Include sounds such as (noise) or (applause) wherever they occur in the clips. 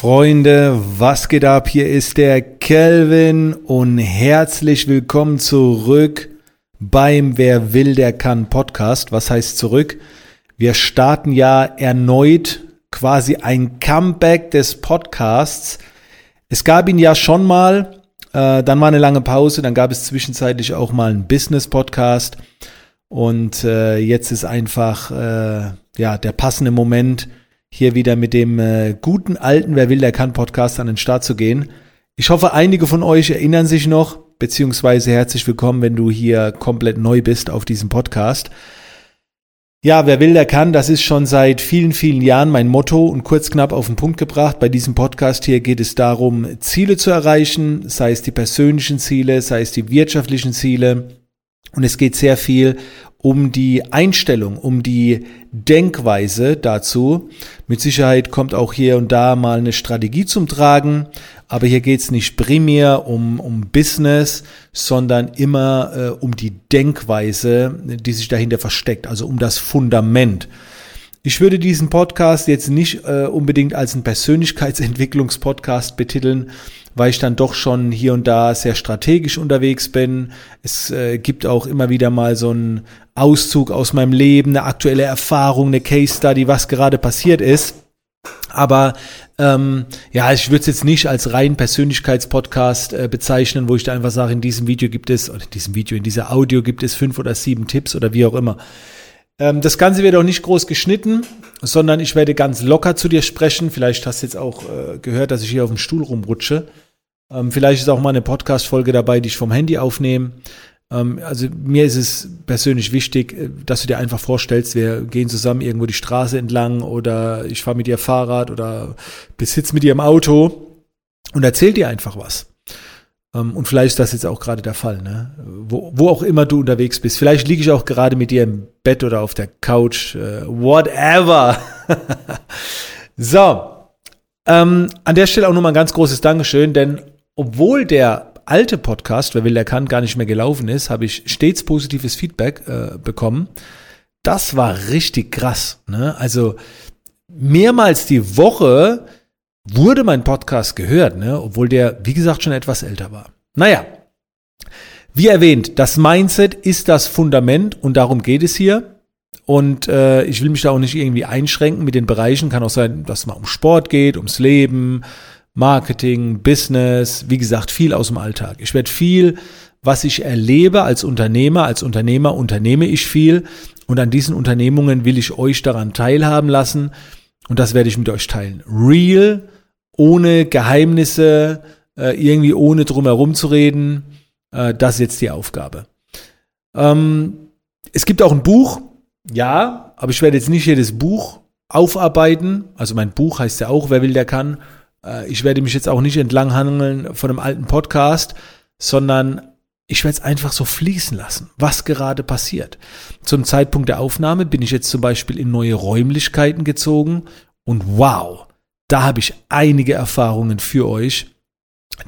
Freunde, was geht ab? Hier ist der Kelvin und herzlich willkommen zurück beim Wer will, der kann Podcast. Was heißt zurück? Wir starten ja erneut quasi ein Comeback des Podcasts. Es gab ihn ja schon mal, äh, dann war eine lange Pause, dann gab es zwischenzeitlich auch mal einen Business-Podcast und äh, jetzt ist einfach äh, ja der passende Moment, hier wieder mit dem äh, guten alten Wer will, der kann Podcast an den Start zu gehen. Ich hoffe, einige von euch erinnern sich noch, beziehungsweise herzlich willkommen, wenn du hier komplett neu bist auf diesem Podcast. Ja, wer will, der kann. Das ist schon seit vielen, vielen Jahren mein Motto und kurz knapp auf den Punkt gebracht. Bei diesem Podcast hier geht es darum, Ziele zu erreichen, sei es die persönlichen Ziele, sei es die wirtschaftlichen Ziele. Und es geht sehr viel um die Einstellung, um die Denkweise dazu. Mit Sicherheit kommt auch hier und da mal eine Strategie zum Tragen, aber hier geht es nicht primär um, um Business, sondern immer äh, um die Denkweise, die sich dahinter versteckt, also um das Fundament. Ich würde diesen Podcast jetzt nicht äh, unbedingt als einen Persönlichkeitsentwicklungspodcast betiteln, weil ich dann doch schon hier und da sehr strategisch unterwegs bin. Es äh, gibt auch immer wieder mal so einen Auszug aus meinem Leben, eine aktuelle Erfahrung, eine Case Study, was gerade passiert ist. Aber ähm, ja, ich würde es jetzt nicht als rein Persönlichkeitspodcast äh, bezeichnen, wo ich da einfach sage, in diesem Video gibt es, oder in diesem Video, in dieser Audio gibt es fünf oder sieben Tipps oder wie auch immer. Ähm, das Ganze wird auch nicht groß geschnitten, sondern ich werde ganz locker zu dir sprechen. Vielleicht hast du jetzt auch äh, gehört, dass ich hier auf dem Stuhl rumrutsche. Ähm, vielleicht ist auch mal eine Podcast-Folge dabei, die ich vom Handy aufnehme. Ähm, also mir ist es persönlich wichtig, äh, dass du dir einfach vorstellst, wir gehen zusammen irgendwo die Straße entlang oder ich fahre mit dir Fahrrad oder besitze mit dir im Auto und erzähl dir einfach was. Ähm, und vielleicht ist das jetzt auch gerade der Fall, ne? Wo, wo auch immer du unterwegs bist. Vielleicht liege ich auch gerade mit dir im Bett oder auf der Couch, äh, whatever. (laughs) so, ähm, an der Stelle auch nochmal ein ganz großes Dankeschön, denn obwohl der alte Podcast, wer will, der kann, gar nicht mehr gelaufen ist, habe ich stets positives Feedback äh, bekommen. Das war richtig krass. Ne? Also mehrmals die Woche wurde mein Podcast gehört, ne? obwohl der, wie gesagt, schon etwas älter war. Naja, wie erwähnt, das Mindset ist das Fundament und darum geht es hier. Und äh, ich will mich da auch nicht irgendwie einschränken mit den Bereichen. Kann auch sein, dass es mal um Sport geht, ums Leben, Marketing, Business, wie gesagt, viel aus dem Alltag. Ich werde viel, was ich erlebe als Unternehmer, als Unternehmer unternehme ich viel und an diesen Unternehmungen will ich euch daran teilhaben lassen und das werde ich mit euch teilen. Real, ohne Geheimnisse, äh, irgendwie ohne drumherum zu reden, äh, das ist jetzt die Aufgabe. Ähm, es gibt auch ein Buch, ja, aber ich werde jetzt nicht jedes Buch aufarbeiten. Also mein Buch heißt ja auch, wer will, der kann. Äh, ich werde mich jetzt auch nicht entlanghangeln von einem alten Podcast, sondern ich werde es einfach so fließen lassen, was gerade passiert. Zum Zeitpunkt der Aufnahme bin ich jetzt zum Beispiel in neue Räumlichkeiten gezogen und wow, da habe ich einige Erfahrungen für euch,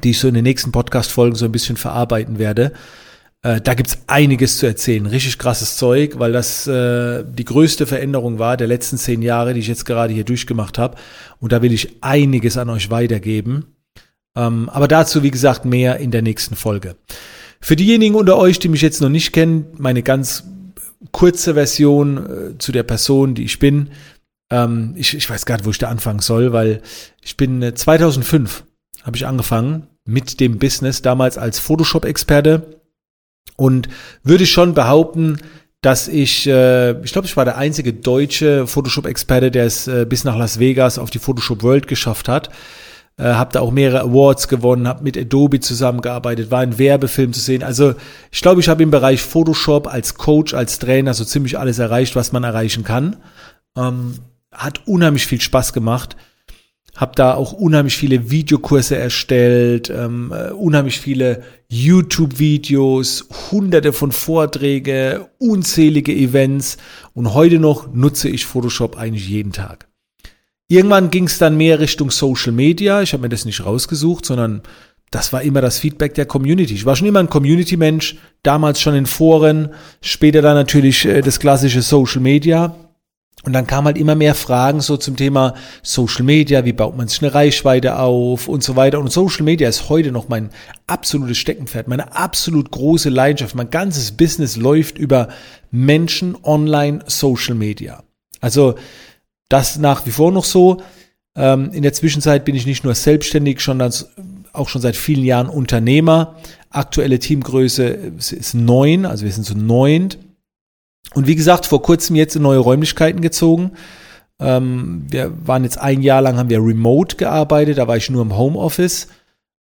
die ich so in den nächsten Podcast-Folgen so ein bisschen verarbeiten werde. Äh, da gibt's einiges zu erzählen. Richtig krasses Zeug, weil das äh, die größte Veränderung war der letzten zehn Jahre, die ich jetzt gerade hier durchgemacht habe. Und da will ich einiges an euch weitergeben. Ähm, aber dazu, wie gesagt, mehr in der nächsten Folge. Für diejenigen unter euch, die mich jetzt noch nicht kennen, meine ganz kurze Version äh, zu der Person, die ich bin. Ähm, ich, ich weiß gar nicht, wo ich da anfangen soll, weil ich bin äh, 2005 habe ich angefangen mit dem Business, damals als Photoshop-Experte und würde schon behaupten, dass ich, äh, ich glaube, ich war der einzige deutsche Photoshop-Experte, der es äh, bis nach Las Vegas auf die Photoshop World geschafft hat. Äh, habe da auch mehrere Awards gewonnen, habe mit Adobe zusammengearbeitet, war in Werbefilm zu sehen. Also ich glaube, ich habe im Bereich Photoshop als Coach, als Trainer so ziemlich alles erreicht, was man erreichen kann. Ähm, hat unheimlich viel Spaß gemacht habe da auch unheimlich viele Videokurse erstellt, ähm, äh, unheimlich viele YouTube-Videos, hunderte von Vorträge, unzählige Events und heute noch nutze ich Photoshop eigentlich jeden Tag. Irgendwann ging es dann mehr Richtung Social Media. Ich habe mir das nicht rausgesucht, sondern das war immer das Feedback der Community. Ich war schon immer ein Community-Mensch, damals schon in Foren, später dann natürlich äh, das klassische Social Media. Und dann kam halt immer mehr Fragen so zum Thema Social Media, wie baut man sich eine Reichweite auf und so weiter. Und Social Media ist heute noch mein absolutes Steckenpferd, meine absolut große Leidenschaft. Mein ganzes Business läuft über Menschen online Social Media. Also das nach wie vor noch so. Ähm, in der Zwischenzeit bin ich nicht nur selbstständig, sondern auch schon seit vielen Jahren Unternehmer. Aktuelle Teamgröße ist neun, also wir sind so neunt. Und wie gesagt, vor kurzem jetzt in neue Räumlichkeiten gezogen. Ähm, wir waren jetzt ein Jahr lang, haben wir remote gearbeitet, da war ich nur im Homeoffice.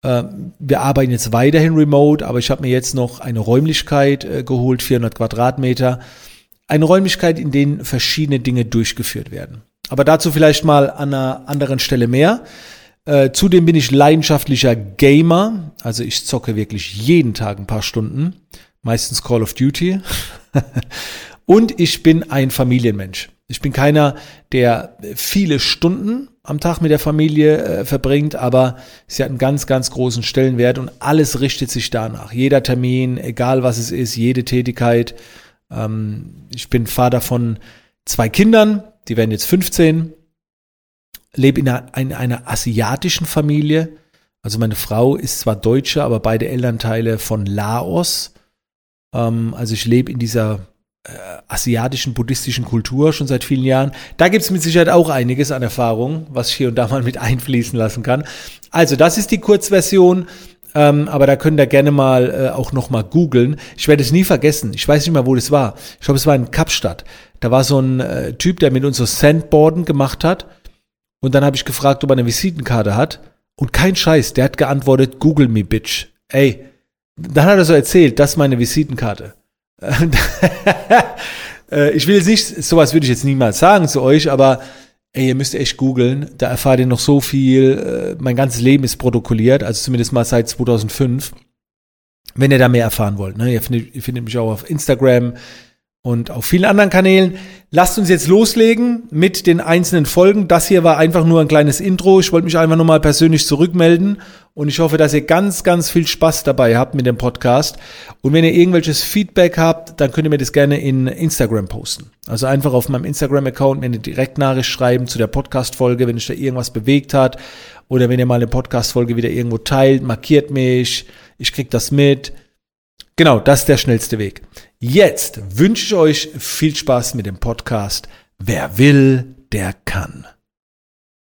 Ähm, wir arbeiten jetzt weiterhin remote, aber ich habe mir jetzt noch eine Räumlichkeit äh, geholt, 400 Quadratmeter. Eine Räumlichkeit, in denen verschiedene Dinge durchgeführt werden. Aber dazu vielleicht mal an einer anderen Stelle mehr. Äh, zudem bin ich leidenschaftlicher Gamer, also ich zocke wirklich jeden Tag ein paar Stunden, meistens Call of Duty. (laughs) Und ich bin ein Familienmensch. Ich bin keiner, der viele Stunden am Tag mit der Familie äh, verbringt, aber sie hat einen ganz, ganz großen Stellenwert und alles richtet sich danach. Jeder Termin, egal was es ist, jede Tätigkeit. Ähm, ich bin Vater von zwei Kindern, die werden jetzt 15, lebe in einer, in einer asiatischen Familie. Also meine Frau ist zwar Deutsche, aber beide Elternteile von Laos. Ähm, also ich lebe in dieser asiatischen buddhistischen Kultur schon seit vielen Jahren. Da gibt es mit Sicherheit auch einiges an Erfahrung, was ich hier und da mal mit (laughs) einfließen lassen kann. Also das ist die Kurzversion. Ähm, aber da könnt ihr gerne mal äh, auch noch mal googeln. Ich werde es nie vergessen. Ich weiß nicht mehr, wo das war. Ich glaube, es war in Kapstadt. Da war so ein äh, Typ, der mit uns so Sandboarden gemacht hat. Und dann habe ich gefragt, ob er eine Visitenkarte hat. Und kein Scheiß, der hat geantwortet, Google me, Bitch. Ey, dann hat er so erzählt, das ist meine Visitenkarte. (laughs) Äh, ich will jetzt nicht, sowas würde ich jetzt niemals sagen zu euch, aber ey, ihr müsst echt googeln. Da erfahrt ihr noch so viel. Äh, mein ganzes Leben ist protokolliert, also zumindest mal seit 2005. Wenn ihr da mehr erfahren wollt. Ne? Ihr, findet, ihr findet mich auch auf Instagram, und auf vielen anderen Kanälen. Lasst uns jetzt loslegen mit den einzelnen Folgen. Das hier war einfach nur ein kleines Intro. Ich wollte mich einfach nur mal persönlich zurückmelden und ich hoffe, dass ihr ganz, ganz viel Spaß dabei habt mit dem Podcast. Und wenn ihr irgendwelches Feedback habt, dann könnt ihr mir das gerne in Instagram posten. Also einfach auf meinem Instagram-Account mir eine Direktnachricht schreiben zu der Podcast-Folge, wenn euch da irgendwas bewegt hat. Oder wenn ihr mal eine Podcast-Folge wieder irgendwo teilt, markiert mich. Ich krieg das mit. Genau, das ist der schnellste Weg. Jetzt wünsche ich euch viel Spaß mit dem Podcast. Wer will, der kann.